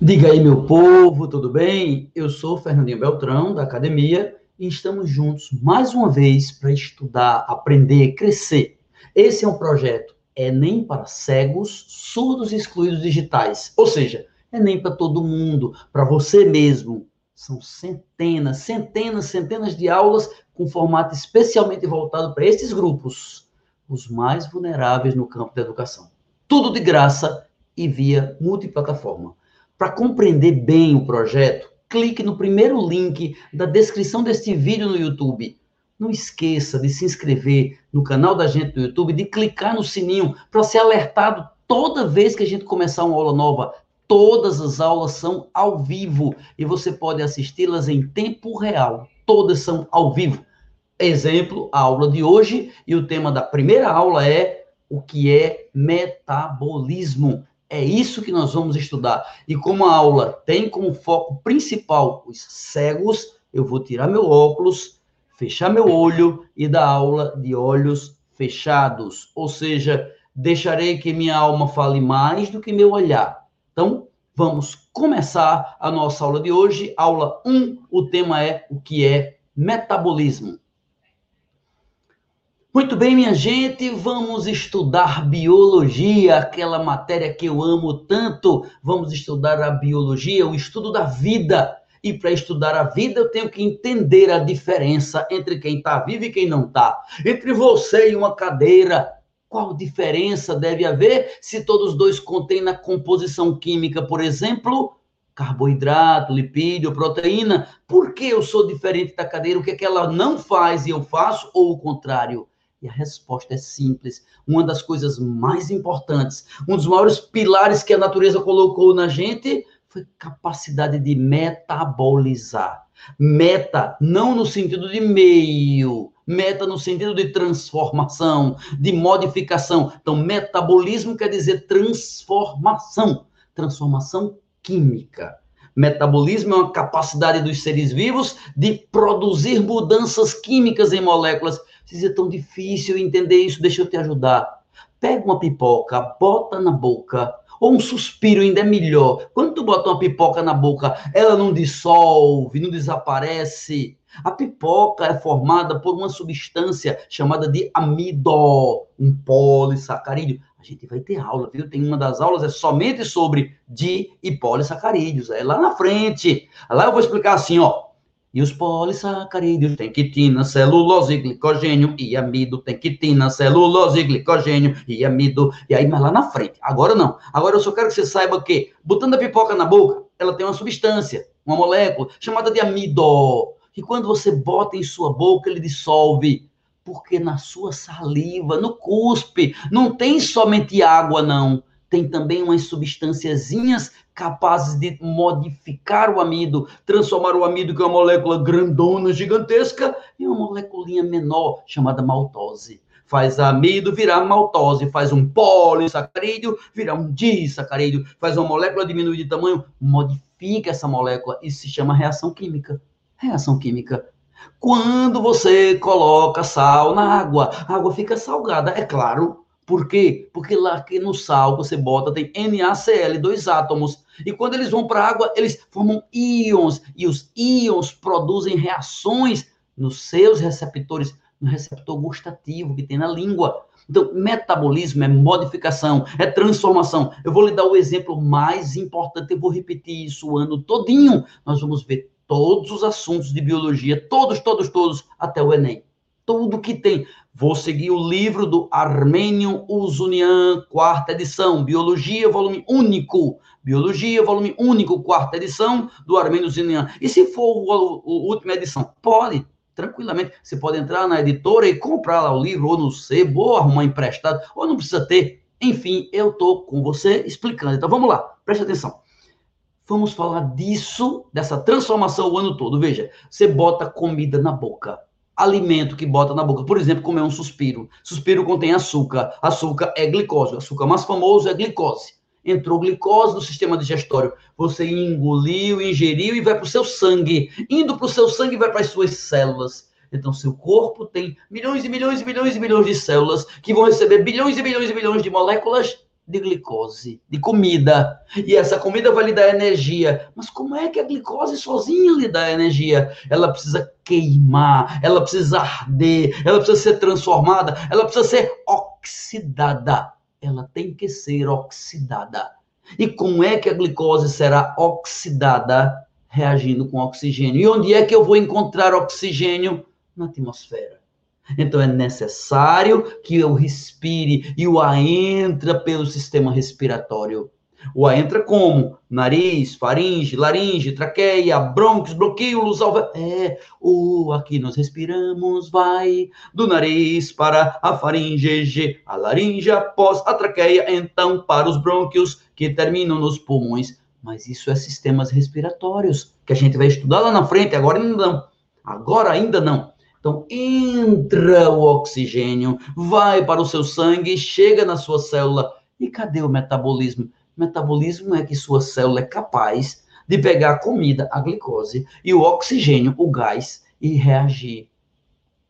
Diga aí, meu povo, tudo bem? Eu sou Fernandinho Beltrão, da academia, e estamos juntos mais uma vez para estudar, aprender, crescer. Esse é um projeto Enem para cegos, surdos e excluídos digitais. Ou seja, Enem para todo mundo, para você mesmo. São centenas, centenas, centenas de aulas com formato especialmente voltado para esses grupos, os mais vulneráveis no campo da educação. Tudo de graça e via multiplataforma. Para compreender bem o projeto, clique no primeiro link da descrição deste vídeo no YouTube. Não esqueça de se inscrever no canal da gente no YouTube, de clicar no sininho para ser alertado toda vez que a gente começar uma aula nova. Todas as aulas são ao vivo e você pode assisti-las em tempo real. Todas são ao vivo. Exemplo, a aula de hoje e o tema da primeira aula é o que é metabolismo. É isso que nós vamos estudar. E como a aula tem como foco principal os cegos, eu vou tirar meu óculos, fechar meu olho e dar aula de olhos fechados. Ou seja, deixarei que minha alma fale mais do que meu olhar. Então, vamos começar a nossa aula de hoje. Aula 1, o tema é o que é metabolismo. Muito bem, minha gente, vamos estudar biologia, aquela matéria que eu amo tanto. Vamos estudar a biologia, o estudo da vida. E para estudar a vida, eu tenho que entender a diferença entre quem está vivo e quem não está. Entre você e uma cadeira. Qual diferença deve haver se todos dois contêm na composição química, por exemplo, carboidrato, lipídio, proteína? Por que eu sou diferente da cadeira? O que é que ela não faz e eu faço, ou o contrário? E a resposta é simples. Uma das coisas mais importantes, um dos maiores pilares que a natureza colocou na gente foi capacidade de metabolizar. Meta, não no sentido de meio, meta no sentido de transformação, de modificação. Então, metabolismo quer dizer transformação, transformação química. Metabolismo é uma capacidade dos seres vivos de produzir mudanças químicas em moléculas se é tão difícil entender isso, deixa eu te ajudar. Pega uma pipoca, bota na boca, ou um suspiro ainda é melhor. Quando tu bota uma pipoca na boca, ela não dissolve, não desaparece. A pipoca é formada por uma substância chamada de amido, um polissacarídeo. A gente vai ter aula, viu? Tem uma das aulas é somente sobre di e polissacarídeos. É lá na frente. Lá eu vou explicar assim, ó. E os polissacarídeos têm quitina, celulose, glicogênio e amido. Tem quitina, celulose, glicogênio e amido. E aí, mas lá na frente. Agora não. Agora eu só quero que você saiba que, botando a pipoca na boca, ela tem uma substância, uma molécula, chamada de amido. E quando você bota em sua boca, ele dissolve. Porque na sua saliva, no cuspe, não tem somente água, não tem também umas substânciazinhas capazes de modificar o amido, transformar o amido, que é uma molécula grandona, gigantesca, em uma molécula menor, chamada maltose. Faz amido virar maltose, faz um polissacarídeo virar um disacarídeo, faz uma molécula diminuir de tamanho, modifica essa molécula, isso se chama reação química. Reação química. Quando você coloca sal na água, a água fica salgada, é claro, por quê? Porque lá aqui no sal você bota, tem NaCl, dois átomos. E quando eles vão para a água, eles formam íons. E os íons produzem reações nos seus receptores, no receptor gustativo que tem na língua. Então, metabolismo é modificação, é transformação. Eu vou lhe dar o exemplo mais importante, eu vou repetir isso o ano todinho. Nós vamos ver todos os assuntos de biologia, todos, todos, todos, até o Enem tudo que tem. Vou seguir o livro do Armênio Uzunian, quarta edição, Biologia, volume único. Biologia, volume único, quarta edição do Armênio Uzunian. E se for a última edição? Pode, tranquilamente. Você pode entrar na editora e comprar lá o livro, ou no sebo, ou arrumar emprestado, ou não precisa ter. Enfim, eu estou com você explicando. Então vamos lá, preste atenção. Vamos falar disso, dessa transformação o ano todo. Veja, você bota comida na boca alimento que bota na boca. Por exemplo, comer um suspiro. Suspiro contém açúcar. Açúcar é glicose. O açúcar mais famoso é glicose. Entrou glicose no sistema digestório. Você engoliu, ingeriu e vai para o seu sangue. Indo para o seu sangue, vai para as suas células. Então, seu corpo tem milhões e milhões e milhões e milhões de células que vão receber bilhões e bilhões e bilhões de moléculas de glicose, de comida. E essa comida vai lhe dar energia. Mas como é que a glicose sozinha lhe dá energia? Ela precisa queimar, ela precisa arder, ela precisa ser transformada, ela precisa ser oxidada. Ela tem que ser oxidada. E como é que a glicose será oxidada reagindo com oxigênio? E onde é que eu vou encontrar oxigênio? Na atmosfera. Então é necessário que eu respire e o ar entra pelo sistema respiratório. O ar entra como? Nariz, faringe, laringe, traqueia, brônquios, bloquíolos, alve... É, o aqui nós respiramos, vai do nariz para a faringe, a laringe após a traqueia, então para os brônquios que terminam nos pulmões. Mas isso é sistemas respiratórios, que a gente vai estudar lá na frente, agora ainda não. Agora ainda não. Então, entra o oxigênio, vai para o seu sangue, chega na sua célula. E cadê o metabolismo? Metabolismo é que sua célula é capaz de pegar a comida, a glicose, e o oxigênio, o gás, e reagir.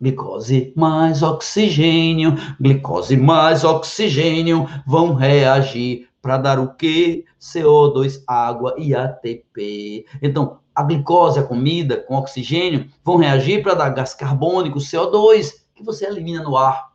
Glicose mais oxigênio, glicose mais oxigênio vão reagir para dar o quê? CO2, água e ATP. Então, a glicose, a comida com oxigênio, vão reagir para dar gás carbônico, CO2, que você elimina no ar.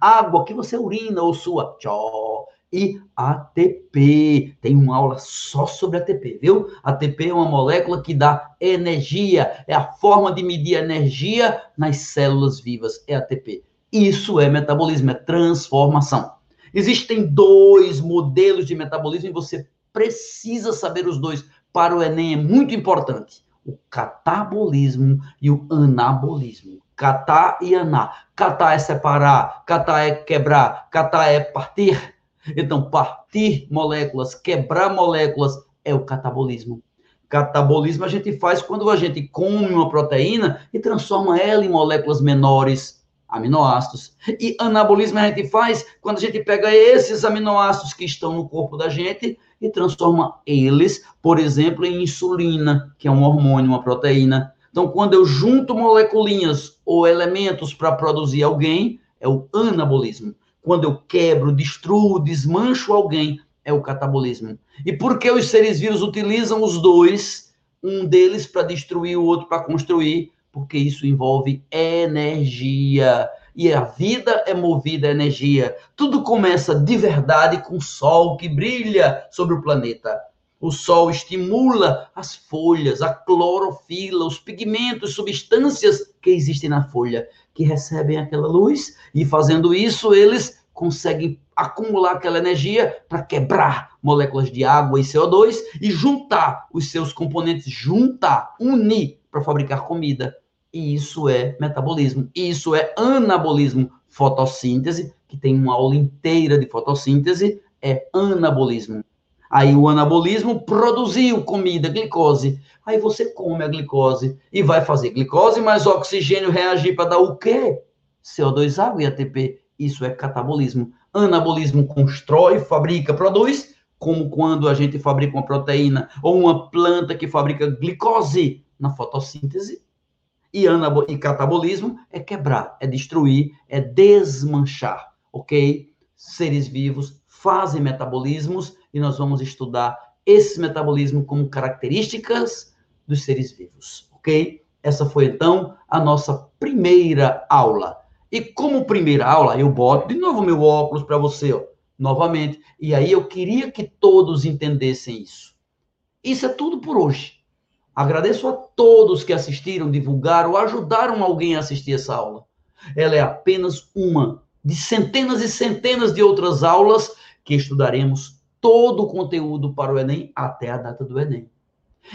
Água que você urina ou sua. Tchó. E ATP. Tem uma aula só sobre ATP, viu? ATP é uma molécula que dá energia. É a forma de medir energia nas células vivas. É ATP. Isso é metabolismo, é transformação. Existem dois modelos de metabolismo e você precisa saber os dois para o Enem é muito importante. O catabolismo e o anabolismo. Catar e aná. Catar é separar, catar é quebrar, catar é partir. Então, partir moléculas, quebrar moléculas é o catabolismo. Catabolismo a gente faz quando a gente come uma proteína e transforma ela em moléculas menores, aminoácidos. E anabolismo a gente faz quando a gente pega esses aminoácidos que estão no corpo da gente e transforma eles, por exemplo, em insulina, que é um hormônio, uma proteína. Então, quando eu junto moleculinhas ou elementos para produzir alguém, é o anabolismo. Quando eu quebro, destruo, desmancho alguém, é o catabolismo. E por que os seres vivos utilizam os dois, um deles para destruir, o outro para construir? Porque isso envolve energia e a vida é movida a energia. Tudo começa de verdade com o sol que brilha sobre o planeta. O sol estimula as folhas, a clorofila, os pigmentos, substâncias que existem na folha, que recebem aquela luz e fazendo isso eles conseguem acumular aquela energia para quebrar moléculas de água e CO2 e juntar os seus componentes, juntar, unir para fabricar comida. E isso é metabolismo. Isso é anabolismo. Fotossíntese, que tem uma aula inteira de fotossíntese, é anabolismo. Aí o anabolismo produziu comida, glicose. Aí você come a glicose e vai fazer glicose mais oxigênio reagir para dar o quê? CO2, água e ATP. Isso é catabolismo. Anabolismo constrói, fabrica, produz, como quando a gente fabrica uma proteína ou uma planta que fabrica glicose na fotossíntese e, anabo e catabolismo é quebrar, é destruir, é desmanchar, ok? Seres vivos fazem metabolismos e nós vamos estudar esse metabolismo como características dos seres vivos, ok? Essa foi então a nossa primeira aula. E como primeira aula, eu boto de novo meu óculos para você, ó, novamente. E aí eu queria que todos entendessem isso. Isso é tudo por hoje. Agradeço a todos que assistiram, divulgaram, ajudaram alguém a assistir essa aula. Ela é apenas uma de centenas e centenas de outras aulas que estudaremos todo o conteúdo para o Enem até a data do Enem.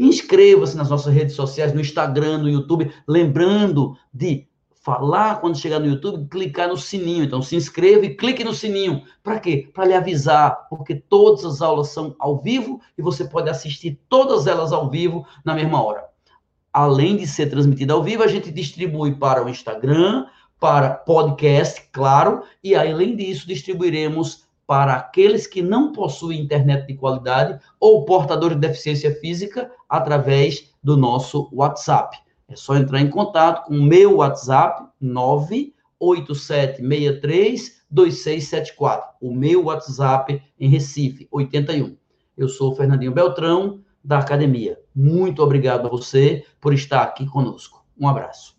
Inscreva-se nas nossas redes sociais, no Instagram, no YouTube, lembrando de falar quando chegar no YouTube, clicar no sininho. Então, se inscreva e clique no sininho. Para quê? Para lhe avisar, porque todas as aulas são ao vivo e você pode assistir todas elas ao vivo na mesma hora. Além de ser transmitida ao vivo, a gente distribui para o Instagram, para podcast, claro, e além disso, distribuiremos para aqueles que não possuem internet de qualidade ou portadores de deficiência física através do nosso WhatsApp. É só entrar em contato com o meu WhatsApp, 98763 2674. O meu WhatsApp em Recife, 81. Eu sou Fernandinho Beltrão, da academia. Muito obrigado a você por estar aqui conosco. Um abraço.